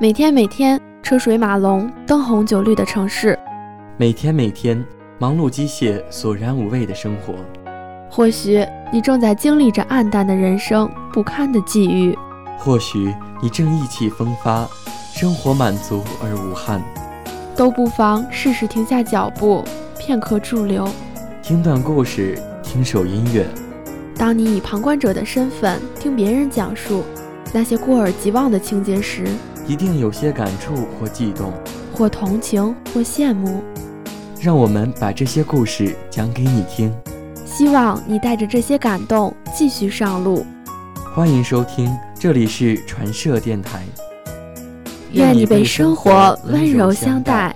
每天每天车水马龙、灯红酒绿的城市，每天每天忙碌机械、索然无味的生活。或许你正在经历着暗淡的人生、不堪的际遇；或许你正意气风发，生活满足而无憾。都不妨试试停下脚步，片刻驻留，听段故事，听首音乐。当你以旁观者的身份听别人讲述那些过耳即忘的情节时，一定有些感触或悸动，或同情或羡慕。让我们把这些故事讲给你听，希望你带着这些感动继续上路。欢迎收听，这里是传社电台。愿你被生活温柔相待。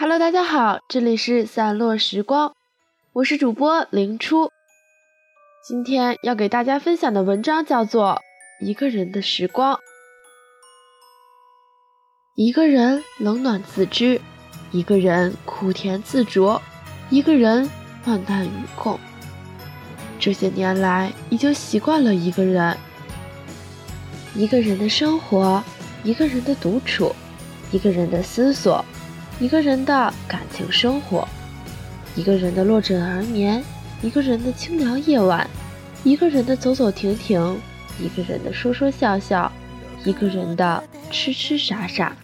Hello，大家好，这里是散落时光，我是主播林初。今天要给大家分享的文章叫做《一个人的时光》。一个人冷暖自知，一个人苦甜自酌，一个人患难与共。这些年来，已经习惯了一个人，一个人的生活，一个人的独处，一个人的思索，一个人的感情生活，一个人的落枕而眠，一个人的清凉夜晚，一个人的走走停停，一个人的说说笑笑，一个人的痴痴傻傻。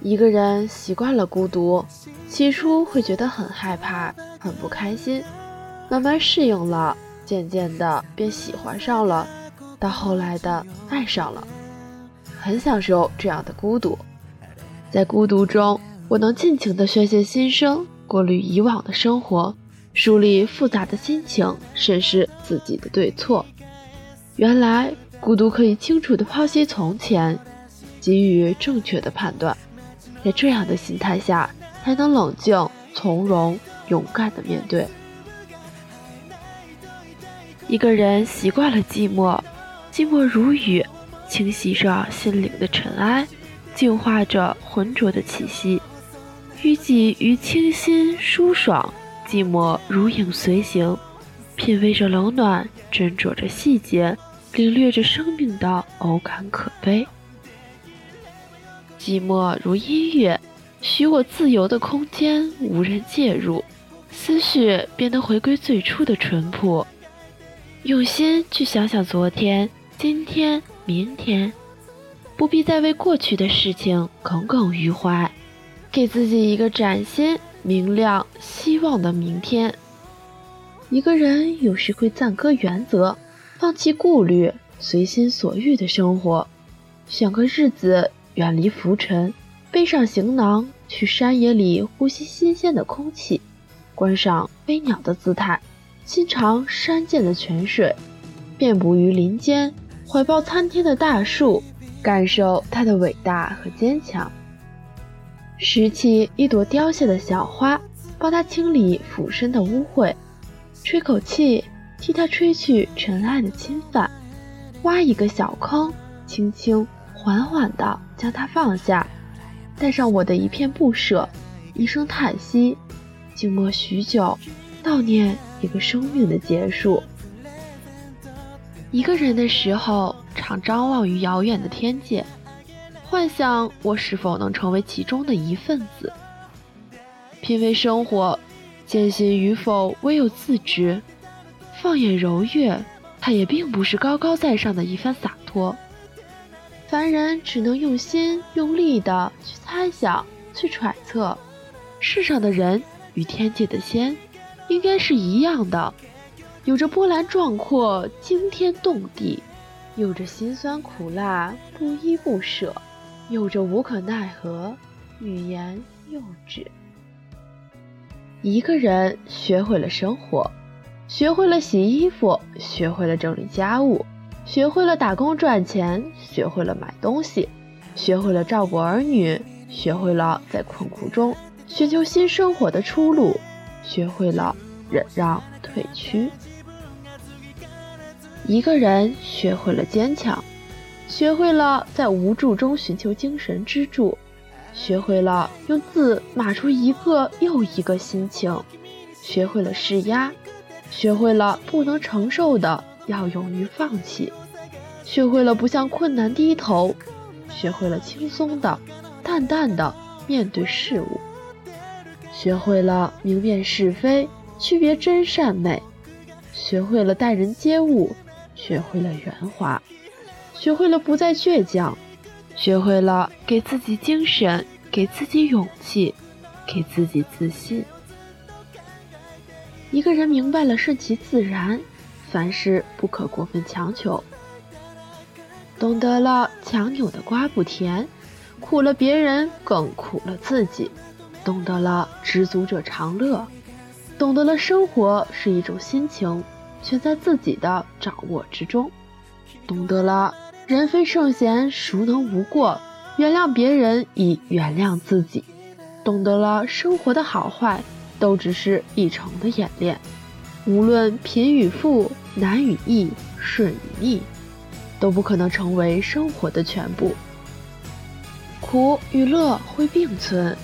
一个人习惯了孤独，起初会觉得很害怕、很不开心，慢慢适应了，渐渐的便喜欢上了，到后来的爱上了，很享受这样的孤独。在孤独中，我能尽情的宣泄心声，过滤以往的生活，梳理复杂的心情，审视自己的对错。原来，孤独可以清楚的剖析从前，给予正确的判断。在这样的心态下，才能冷静、从容、勇敢地面对。一个人习惯了寂寞，寂寞如雨，清洗着心灵的尘埃，净化着浑浊的气息。雨季于清新舒爽，寂寞如影随形，品味着冷暖，斟酌着细节，领略着生命的偶感可悲。寂寞如音乐，许我自由的空间，无人介入，思绪便能回归最初的淳朴。用心去想想昨天、今天、明天，不必再为过去的事情耿耿于怀，给自己一个崭新、明亮、希望的明天。一个人有时会暂搁原则，放弃顾虑，随心所欲的生活，选个日子。远离浮尘，背上行囊，去山野里呼吸新鲜的空气，观赏飞鸟的姿态，欣赏山涧的泉水，遍布于林间，怀抱参天的大树，感受它的伟大和坚强。拾起一朵凋谢的小花，帮它清理俯身的污秽，吹口气，替它吹去尘埃的侵犯，挖一个小坑，轻轻。缓缓地将它放下，带上我的一片不舍，一声叹息，静默许久，悼念一个生命的结束。一个人的时候，常张望于遥远的天界，幻想我是否能成为其中的一份子。品味生活，艰辛与否，唯有自知。放眼柔月，它也并不是高高在上的一番洒脱。凡人只能用心用力的去猜想、去揣测，世上的人与天界的仙，应该是一样的，有着波澜壮阔、惊天动地，有着辛酸苦辣、不依不舍，有着无可奈何、语言幼稚。一个人学会了生活，学会了洗衣服，学会了整理家务。学会了打工赚钱，学会了买东西，学会了照顾儿女，学会了在困苦中寻求新生活的出路，学会了忍让退屈。一个人学会了坚强，学会了在无助中寻求精神支柱，学会了用字码出一个又一个心情，学会了释压，学会了不能承受的要勇于放弃，学会了不向困难低头，学会了轻松的、淡淡的面对事物，学会了明辨是非，区别真善美，学会了待人接物，学会了圆滑。学会了不再倔强，学会了给自己精神，给自己勇气，给自己自信。一个人明白了顺其自然，凡事不可过分强求，懂得了强扭的瓜不甜，苦了别人更苦了自己，懂得了知足者常乐，懂得了生活是一种心情，全在自己的掌握之中，懂得了。人非圣贤，孰能无过？原谅别人，以原谅自己。懂得了生活的好坏，都只是一程的演练。无论贫与富，难与易，顺与逆，都不可能成为生活的全部。苦与乐会并存，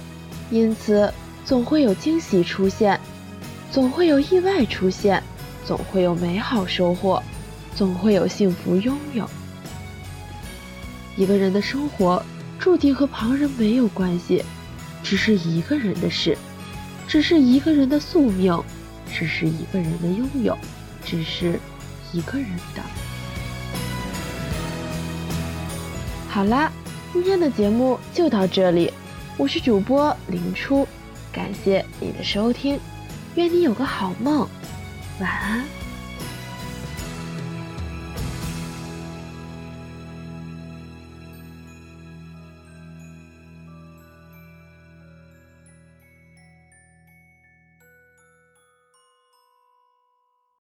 因此总会有惊喜出现，总会有意外出现，总会有美好收获，总会有幸福拥有。一个人的生活注定和旁人没有关系，只是一个人的事，只是一个人的宿命，只是一个人的拥有，只是一个人的。好啦，今天的节目就到这里，我是主播林初，感谢你的收听，愿你有个好梦，晚安。